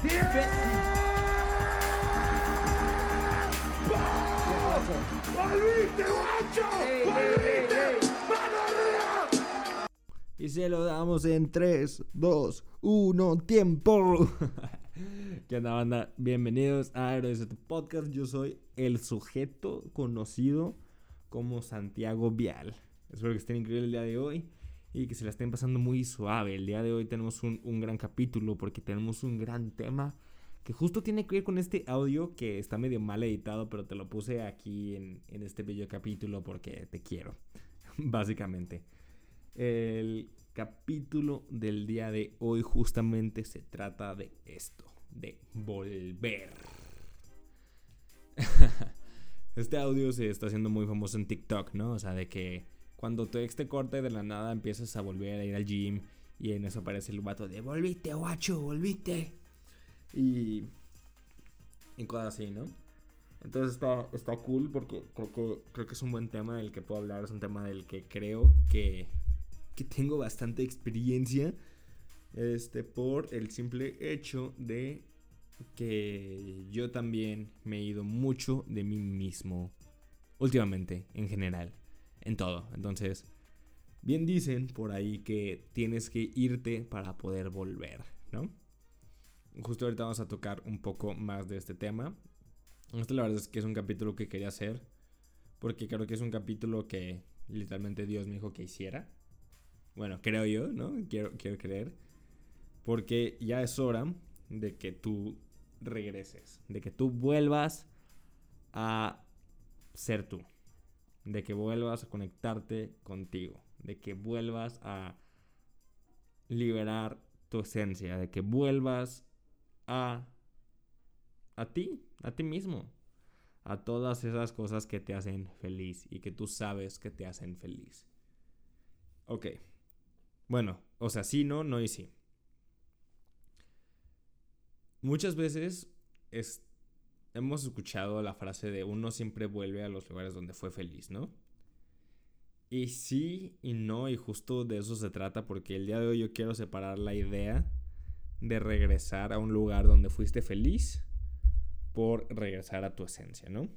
Y se lo damos en 3, 2, 1, tiempo. ¿Qué onda, banda? Bienvenidos a Héroes de tu podcast. Yo soy el sujeto conocido como Santiago Vial. Espero que estén increíbles el día de hoy y que se la estén pasando muy suave. El día de hoy tenemos un, un gran capítulo porque tenemos un gran tema que justo tiene que ver con este audio que está medio mal editado, pero te lo puse aquí en, en este bello capítulo porque te quiero, básicamente. El capítulo del día de hoy justamente se trata de esto, de volver. este audio se está haciendo muy famoso en TikTok, ¿no? O sea, de que cuando tu ex te corte de la nada empiezas a volver a ir al gym y en eso aparece el vato de volviste, guacho, volviste. Y, y cosas así, ¿no? Entonces está, está cool porque creo que, creo que es un buen tema del que puedo hablar. Es un tema del que creo que, que tengo bastante experiencia. Este, por el simple hecho de que yo también me he ido mucho de mí mismo últimamente, en general, en todo. Entonces, bien dicen por ahí que tienes que irte para poder volver, ¿no? justo ahorita vamos a tocar un poco más de este tema. Este la verdad es que es un capítulo que quería hacer. Porque creo que es un capítulo que literalmente Dios me dijo que hiciera. Bueno, creo yo, ¿no? Quiero, quiero creer. Porque ya es hora de que tú regreses. De que tú vuelvas a ser tú. De que vuelvas a conectarte contigo. De que vuelvas a liberar tu esencia. De que vuelvas a, a ti, a ti mismo, a todas esas cosas que te hacen feliz y que tú sabes que te hacen feliz. Ok. Bueno, o sea, sí, no, no y sí. Muchas veces hemos escuchado la frase de uno siempre vuelve a los lugares donde fue feliz, ¿no? Y sí y no, y justo de eso se trata, porque el día de hoy yo quiero separar la idea de regresar a un lugar donde fuiste feliz por regresar a tu esencia, ¿no?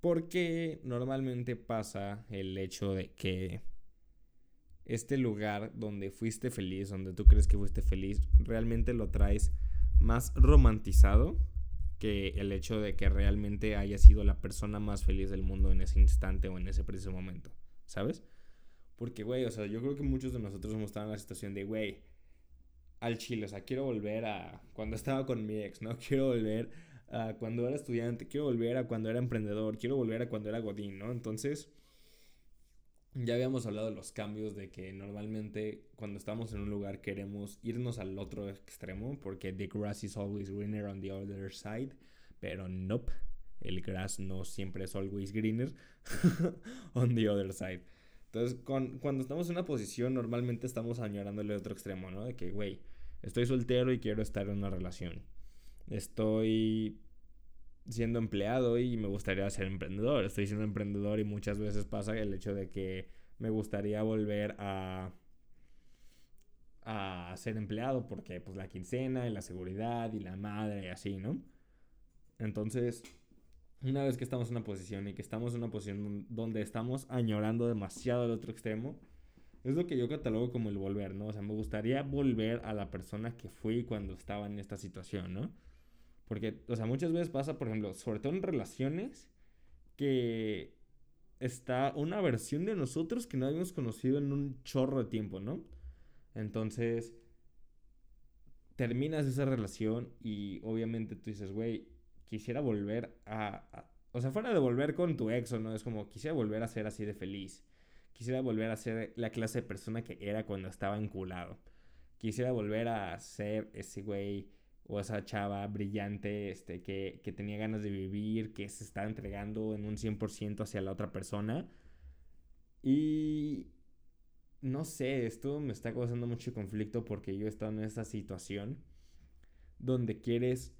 Porque normalmente pasa el hecho de que este lugar donde fuiste feliz, donde tú crees que fuiste feliz, realmente lo traes más romantizado que el hecho de que realmente haya sido la persona más feliz del mundo en ese instante o en ese preciso momento, ¿sabes? Porque, güey, o sea, yo creo que muchos de nosotros hemos estado en la situación de, güey, al chile. O sea, quiero volver a cuando estaba con mi ex, ¿no? Quiero volver a cuando era estudiante, quiero volver a cuando era emprendedor, quiero volver a cuando era godín, ¿no? Entonces, ya habíamos hablado de los cambios de que normalmente cuando estamos en un lugar queremos irnos al otro extremo porque the grass is always greener on the other side, pero nope, el grass no siempre es always greener on the other side. Entonces, cuando estamos en una posición, normalmente estamos añorándole otro extremo, ¿no? De que, güey, estoy soltero y quiero estar en una relación. Estoy siendo empleado y me gustaría ser emprendedor. Estoy siendo emprendedor y muchas veces pasa el hecho de que me gustaría volver a a ser empleado porque pues la quincena y la seguridad y la madre y así, ¿no? Entonces, una vez que estamos en una posición y que estamos en una posición donde estamos añorando demasiado el otro extremo, es lo que yo catalogo como el volver, ¿no? O sea, me gustaría volver a la persona que fui cuando estaba en esta situación, ¿no? Porque, o sea, muchas veces pasa, por ejemplo, sobre todo en relaciones, que está una versión de nosotros que no habíamos conocido en un chorro de tiempo, ¿no? Entonces, terminas esa relación y obviamente tú dices, güey, quisiera volver a, O sea, fuera de volver con tu ex o no, es como quisiera volver a ser así de feliz. Quisiera volver a ser la clase de persona que era cuando estaba enculado. Quisiera volver a ser ese güey o esa chava brillante este, que, que tenía ganas de vivir, que se está entregando en un 100% hacia la otra persona. Y no sé, esto me está causando mucho conflicto porque yo he estado en esa situación donde quieres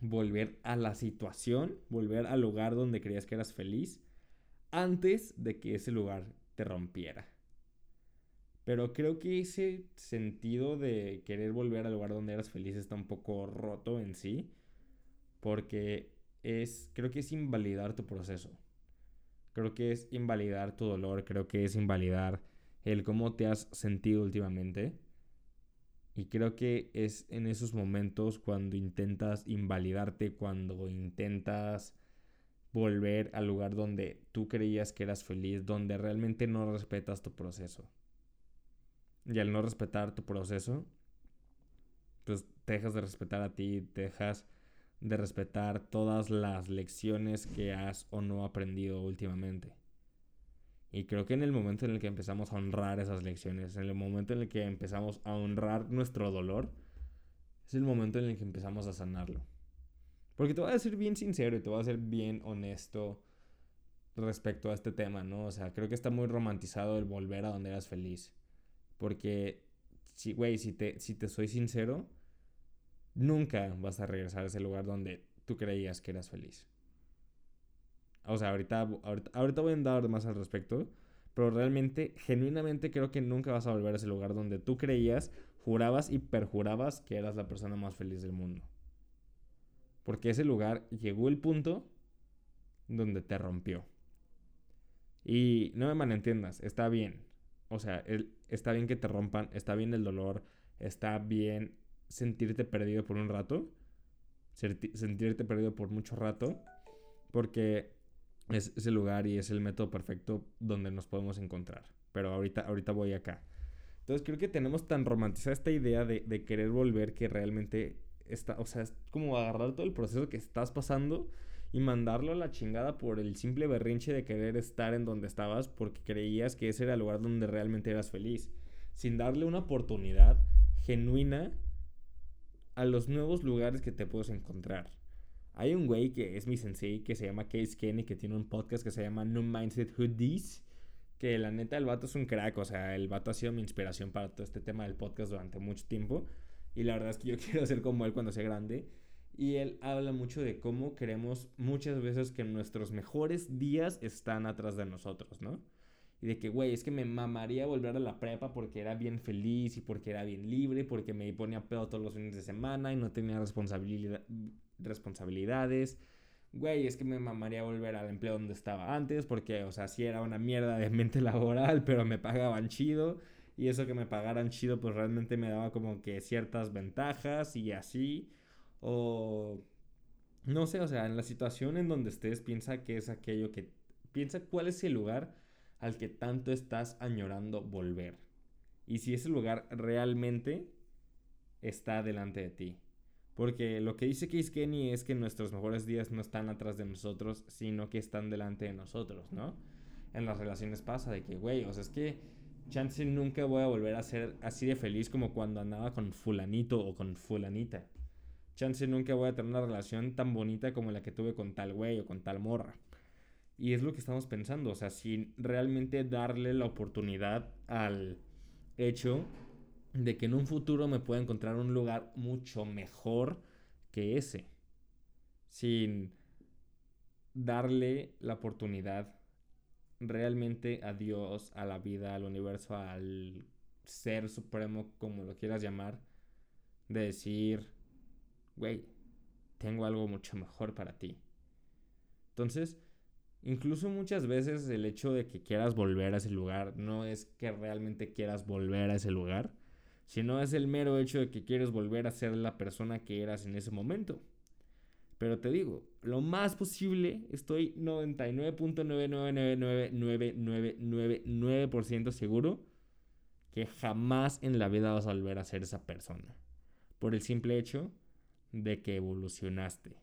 volver a la situación, volver al lugar donde creías que eras feliz, antes de que ese lugar te rompiera. Pero creo que ese sentido de querer volver al lugar donde eras feliz está un poco roto en sí. Porque es, creo que es invalidar tu proceso. Creo que es invalidar tu dolor. Creo que es invalidar el cómo te has sentido últimamente. Y creo que es en esos momentos cuando intentas invalidarte, cuando intentas volver al lugar donde tú creías que eras feliz, donde realmente no respetas tu proceso. Y al no respetar tu proceso, pues te dejas de respetar a ti, dejas de respetar todas las lecciones que has o no aprendido últimamente. Y creo que en el momento en el que empezamos a honrar esas lecciones, en el momento en el que empezamos a honrar nuestro dolor, es el momento en el que empezamos a sanarlo. Porque te voy a ser bien sincero y te voy a ser bien honesto respecto a este tema, ¿no? O sea, creo que está muy romantizado el volver a donde eras feliz. Porque, si, güey, si te, si te soy sincero, nunca vas a regresar a ese lugar donde tú creías que eras feliz. O sea, ahorita, ahorita, voy a dar más al respecto. Pero realmente, genuinamente creo que nunca vas a volver a ese lugar donde tú creías, jurabas y perjurabas que eras la persona más feliz del mundo. Porque ese lugar llegó el punto donde te rompió. Y no me malentiendas, está bien. O sea, está bien que te rompan, está bien el dolor, está bien sentirte perdido por un rato, sentirte perdido por mucho rato, porque es ese lugar y es el método perfecto donde nos podemos encontrar. Pero ahorita, ahorita voy acá. Entonces creo que tenemos tan romantizada esta idea de, de querer volver que realmente está, o sea, es como agarrar todo el proceso que estás pasando y mandarlo a la chingada por el simple berrinche de querer estar en donde estabas porque creías que ese era el lugar donde realmente eras feliz, sin darle una oportunidad genuina a los nuevos lugares que te puedes encontrar. Hay un güey que es mi sensei que se llama Case Kenny que tiene un podcast que se llama No Mindset Hoodies. Que la neta, el vato es un crack. O sea, el vato ha sido mi inspiración para todo este tema del podcast durante mucho tiempo. Y la verdad es que yo quiero ser como él cuando sea grande. Y él habla mucho de cómo queremos muchas veces que nuestros mejores días están atrás de nosotros, ¿no? Y de que, güey, es que me mamaría volver a la prepa porque era bien feliz y porque era bien libre, porque me ponía pedo todos los fines de semana y no tenía responsabilidad, responsabilidades. Güey, es que me mamaría volver al empleo donde estaba antes porque, o sea, sí era una mierda de mente laboral, pero me pagaban chido. Y eso que me pagaran chido, pues realmente me daba como que ciertas ventajas y así. O no sé, o sea, en la situación en donde estés, piensa que es aquello que... Piensa cuál es el lugar al que tanto estás añorando volver. Y si ese lugar realmente está delante de ti. Porque lo que dice Case Kenny es que nuestros mejores días no están atrás de nosotros, sino que están delante de nosotros, ¿no? En las relaciones pasa de que, güey, o sea, es que chance nunca voy a volver a ser así de feliz como cuando andaba con fulanito o con fulanita chance nunca voy a tener una relación tan bonita como la que tuve con tal güey o con tal morra. Y es lo que estamos pensando, o sea, sin realmente darle la oportunidad al hecho de que en un futuro me pueda encontrar un lugar mucho mejor que ese. Sin darle la oportunidad realmente a Dios, a la vida, al universo, al ser supremo, como lo quieras llamar, de decir, güey, tengo algo mucho mejor para ti. Entonces, incluso muchas veces el hecho de que quieras volver a ese lugar no es que realmente quieras volver a ese lugar, sino es el mero hecho de que quieres volver a ser la persona que eras en ese momento. Pero te digo, lo más posible, estoy 99.9999999% seguro que jamás en la vida vas a volver a ser esa persona. Por el simple hecho de que evolucionaste,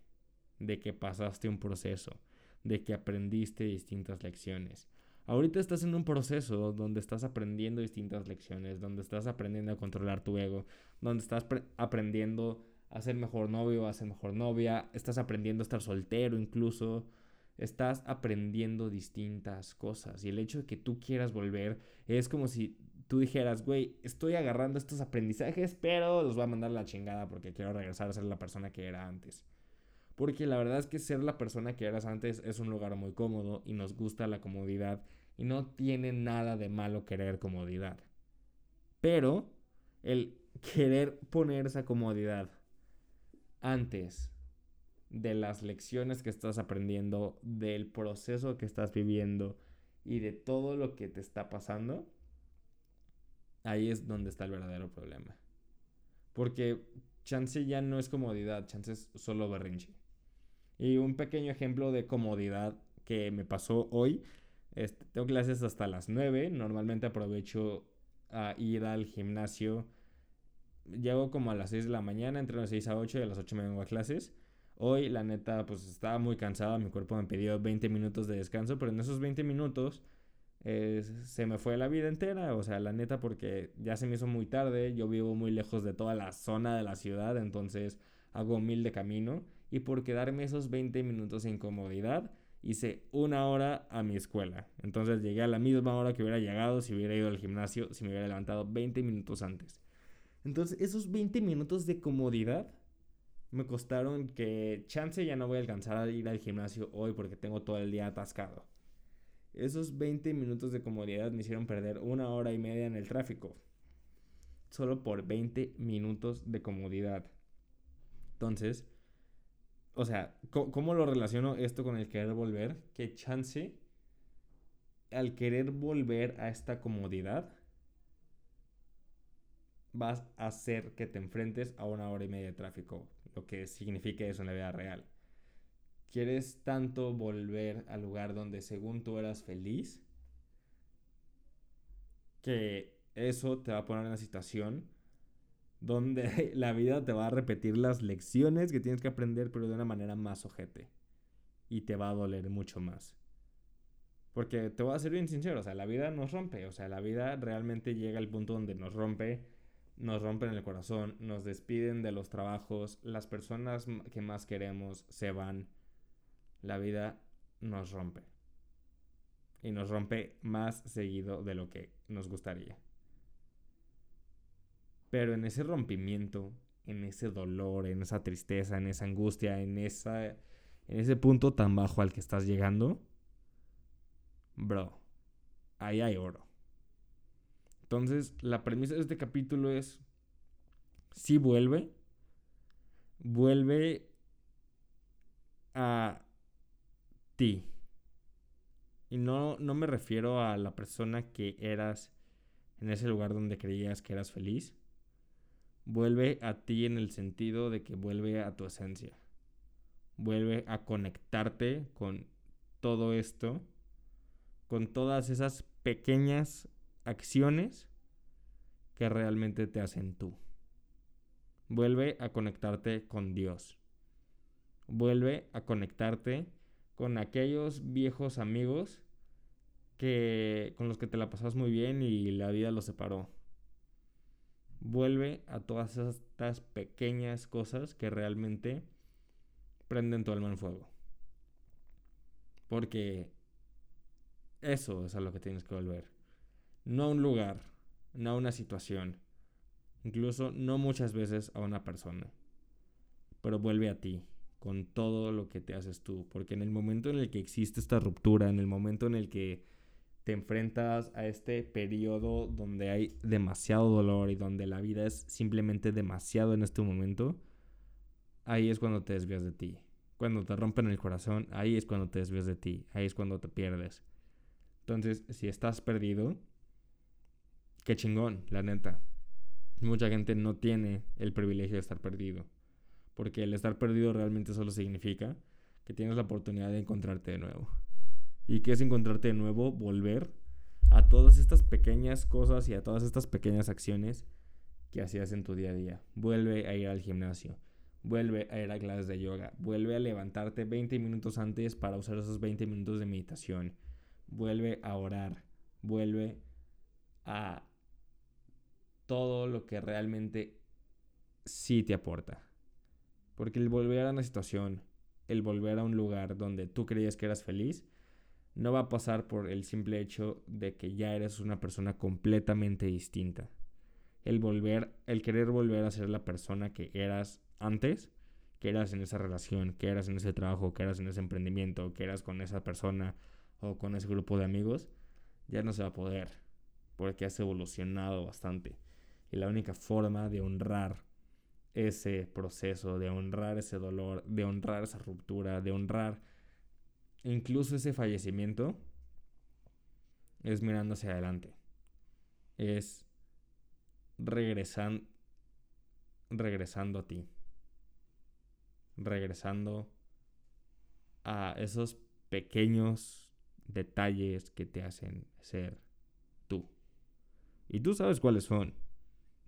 de que pasaste un proceso, de que aprendiste distintas lecciones. Ahorita estás en un proceso donde estás aprendiendo distintas lecciones, donde estás aprendiendo a controlar tu ego, donde estás aprendiendo a ser mejor novio, a ser mejor novia, estás aprendiendo a estar soltero incluso, estás aprendiendo distintas cosas. Y el hecho de que tú quieras volver es como si tú dijeras, güey, estoy agarrando estos aprendizajes, pero los voy a mandar a la chingada porque quiero regresar a ser la persona que era antes. Porque la verdad es que ser la persona que eras antes es un lugar muy cómodo y nos gusta la comodidad y no tiene nada de malo querer comodidad. Pero el querer poner esa comodidad antes de las lecciones que estás aprendiendo, del proceso que estás viviendo y de todo lo que te está pasando, ahí es donde está el verdadero problema. Porque chance ya no es comodidad, chance es solo berrinche. Y un pequeño ejemplo de comodidad que me pasó hoy. Tengo clases hasta las 9. Normalmente aprovecho a ir al gimnasio. Llego como a las 6 de la mañana, entre las 6 a 8 y a las 8 me vengo a clases. Hoy, la neta, pues estaba muy cansado. Mi cuerpo me pidió 20 minutos de descanso, pero en esos 20 minutos se me fue la vida entera. O sea, la neta, porque ya se me hizo muy tarde. Yo vivo muy lejos de toda la zona de la ciudad, entonces hago mil de camino. Y por quedarme esos 20 minutos de incomodidad, hice una hora a mi escuela. Entonces llegué a la misma hora que hubiera llegado si hubiera ido al gimnasio, si me hubiera levantado 20 minutos antes. Entonces, esos 20 minutos de comodidad me costaron que chance ya no voy a alcanzar a ir al gimnasio hoy porque tengo todo el día atascado. Esos 20 minutos de comodidad me hicieron perder una hora y media en el tráfico. Solo por 20 minutos de comodidad. Entonces, o sea, ¿cómo, lo relaciono esto con el querer volver? Que chance, al querer volver a esta comodidad, vas a hacer que te enfrentes a una hora y media de tráfico, lo que significa eso en la vida real. ¿Quieres tanto volver al lugar donde según tú eras feliz? Que eso te va a poner en una situación donde la vida te va a repetir las lecciones que tienes que aprender, pero de una manera más ojete. Y te va a doler mucho más. Porque te voy a ser bien sincero, o sea, la vida nos rompe, o sea, la vida realmente llega al punto donde nos rompe, nos rompen el corazón, nos despiden de los trabajos, las personas que más queremos se van la vida nos rompe. Y nos rompe más seguido de lo que nos gustaría. Pero en ese rompimiento, en ese dolor, en esa tristeza, en esa angustia, en, esa, en ese punto tan bajo al que estás llegando, bro, ahí hay oro. Entonces, la premisa de este capítulo es, si vuelve, vuelve a y no, no me refiero a la persona que eras en ese lugar donde creías que eras feliz. Vuelve a ti en el sentido de que vuelve a tu esencia. Vuelve a conectarte con todo esto, con todas esas pequeñas acciones que realmente te hacen tú. Vuelve a conectarte con Dios. Vuelve a conectarte con aquellos viejos amigos que con los que te la pasabas muy bien y la vida los separó. Vuelve a todas estas pequeñas cosas que realmente prenden tu alma en fuego. Porque eso es a lo que tienes que volver. No a un lugar, no a una situación, incluso no muchas veces a una persona, pero vuelve a ti, con todo lo que te haces tú. Porque en el momento en el que existe esta ruptura, en el momento en el que te enfrentas a este periodo donde hay demasiado dolor y donde la vida es simplemente demasiado en este momento, ahí es cuando te desvías de ti. Cuando te rompen el corazón, ahí es cuando te desvías de ti, ahí es cuando te pierdes. Entonces, si estás perdido, qué chingón, la neta. Mucha gente no tiene el privilegio de estar perdido porque el estar perdido realmente solo significa que tienes la oportunidad de encontrarte de nuevo. ¿Y qué es encontrarte de nuevo? Volver a todas estas pequeñas cosas y a todas estas pequeñas acciones que hacías en tu día a día. Vuelve a ir al gimnasio, vuelve a ir a clases de yoga, vuelve a levantarte 20 minutos antes para usar esos 20 minutos de meditación, vuelve a orar, vuelve a todo lo que realmente sí te aporta. Porque el volver a una situación, el volver a un lugar donde tú creías que eras feliz, no va a pasar por el simple hecho de que ya eres una persona completamente distinta. El volver, el querer volver a ser la persona que eras antes, que eras en esa relación, que eras en ese trabajo, que eras en ese emprendimiento, que eras con esa persona o con ese grupo de amigos, ya no se va a poder, porque has evolucionado bastante. Y la única forma de honrar ese proceso, de honrar ese dolor, de honrar esa ruptura, de honrar incluso ese fallecimiento, es mirando hacia adelante. Es regresan, regresando a ti. Regresando a esos pequeños detalles que te hacen ser tú. Y tú sabes cuáles son.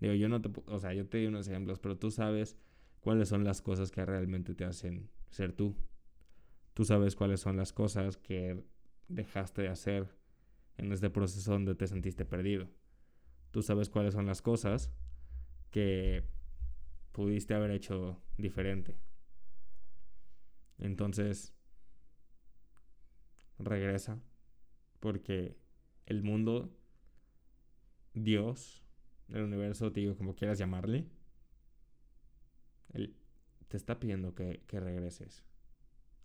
Digo, yo no te, o sea, yo te doy unos ejemplos, pero tú sabes cuáles son las cosas que realmente te hacen ser tú. Tú sabes cuáles son las cosas que dejaste de hacer en este proceso donde te sentiste perdido. Tú sabes cuáles son las cosas que pudiste haber hecho diferente. Entonces, regresa porque el mundo, Dios, el universo, digo, como quieras llamarle, él te está pidiendo que, que regreses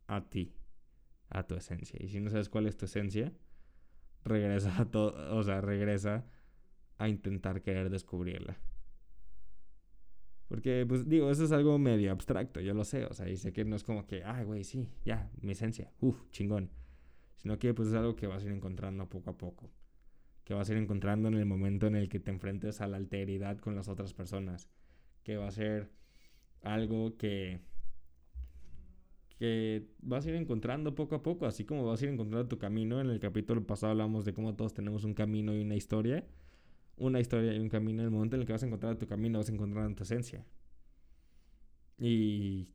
a ti, a tu esencia. Y si no sabes cuál es tu esencia, regresa a todo, o sea, regresa a intentar querer descubrirla. Porque, pues digo, eso es algo medio abstracto, yo lo sé, o sea, y sé que no es como que, ay, güey, sí, ya, mi esencia, uff, chingón. Sino que, pues es algo que vas a ir encontrando poco a poco que vas a ir encontrando en el momento en el que te enfrentes a la alteridad con las otras personas, que va a ser algo que que vas a ir encontrando poco a poco, así como vas a ir encontrando tu camino. En el capítulo pasado hablamos de cómo todos tenemos un camino y una historia. Una historia y un camino. En el momento en el que vas a encontrar tu camino, vas a encontrar tu esencia. Y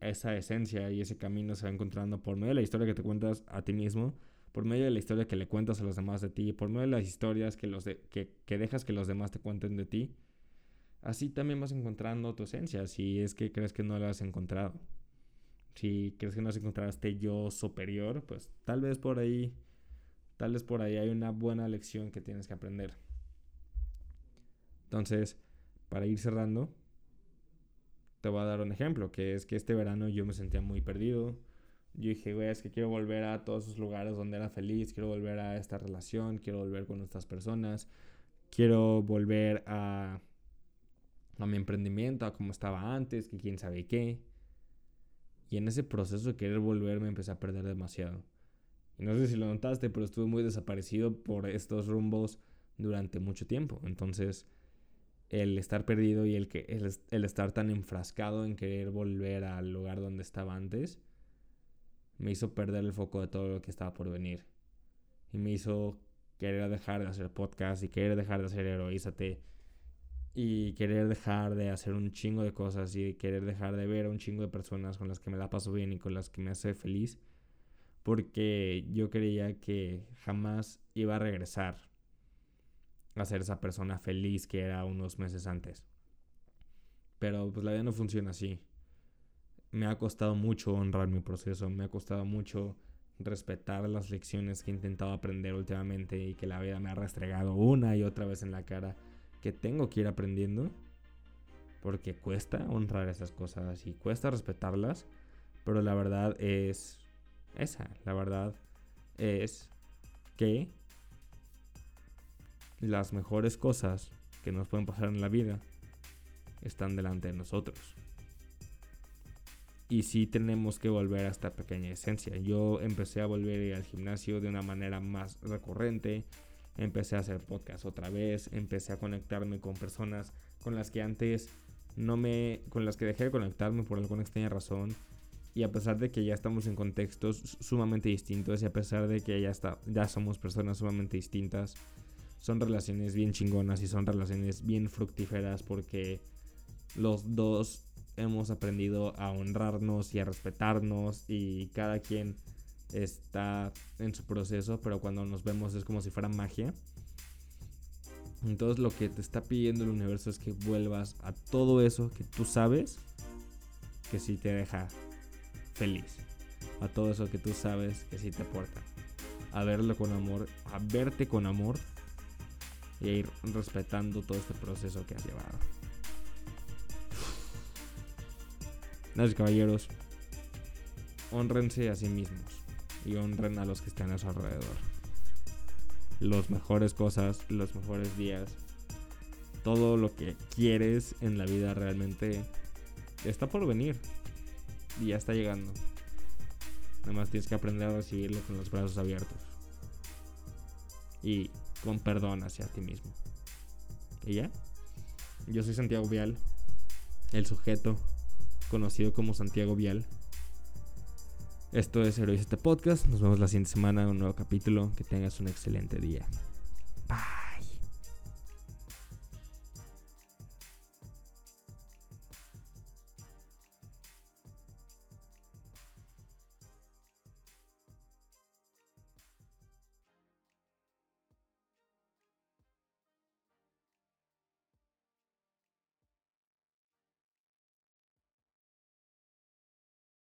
esa esencia y ese camino se va encontrando por medio de la historia que te cuentas a ti mismo por medio de la historia que le cuentas a los demás de ti, por medio de las historias que, los que, dejas que los demás te cuenten de ti, así también vas encontrando tu esencia, si es que crees que no la has encontrado. Si crees que no has encontrado este yo superior, pues tal vez por ahí, tal vez por ahí hay una buena lección que tienes que aprender. Entonces, para ir cerrando, te voy a dar un ejemplo, que es que este verano yo me sentía muy perdido, yo dije, güey, es que quiero volver a todos esos lugares donde era feliz, quiero volver a esta relación, quiero volver con estas personas, quiero volver a, a mi emprendimiento, a como estaba antes, que quién sabe qué. Y en ese proceso de querer volver me empecé a perder demasiado. Y no sé si lo notaste, pero estuve muy desaparecido por estos rumbos durante mucho tiempo. Entonces, el estar perdido y el, que, el, el estar tan enfrascado en querer volver al lugar donde estaba antes, me hizo perder el foco de todo lo que estaba por venir. Y me hizo querer dejar de hacer podcast y querer dejar de hacer heroízate. Y querer dejar de hacer un chingo de cosas y querer dejar de ver a un chingo de personas con las que me la paso bien y con las que me hace feliz. Porque yo creía que jamás iba a regresar a ser esa persona feliz que era unos meses antes. Pero pues la vida no funciona así me ha costado mucho honrar mi proceso, me ha costado mucho respetar las lecciones que he intentado aprender últimamente y que la vida me ha restregado una y otra vez en la cara que tengo que ir aprendiendo porque cuesta honrar esas cosas y cuesta respetarlas, pero la verdad es esa, la verdad es que las mejores cosas que nos pueden pasar en la vida están delante de nosotros y sí tenemos que volver a esta pequeña esencia. Yo empecé a volver al gimnasio de una manera más recurrente, empecé a hacer podcast otra vez, empecé a conectarme con personas con las que antes no me con las que dejé de conectarme por alguna extraña razón y a pesar de que ya estamos en contextos sumamente distintos y a pesar de que ya está ya somos personas sumamente distintas, son relaciones bien chingonas y son relaciones bien fructíferas porque los dos hemos aprendido a honrarnos y a respetarnos y cada quien está en su proceso, pero cuando nos vemos es como si fuera magia. Entonces lo que te está pidiendo el universo es que vuelvas a todo eso que tú sabes que sí te deja feliz. A todo eso que tú sabes que sí te aporta. A verlo con amor, a verte con amor y a ir respetando todo este proceso que has llevado. Damas caballeros, honrense a sí mismos y honren a los que están a su alrededor. Las mejores cosas, los mejores días todo lo que quieres en la vida realmente está por venir. Y ya está llegando. Nada más tienes que aprender a recibirlo con los brazos abiertos. Y con perdón hacia ti mismo. ¿Y ya? Yo soy Santiago Vial, el sujeto conocido como Santiago Vial. Esto es Heroes este podcast. Nos vemos la siguiente semana en un nuevo capítulo. Que tengas un excelente día.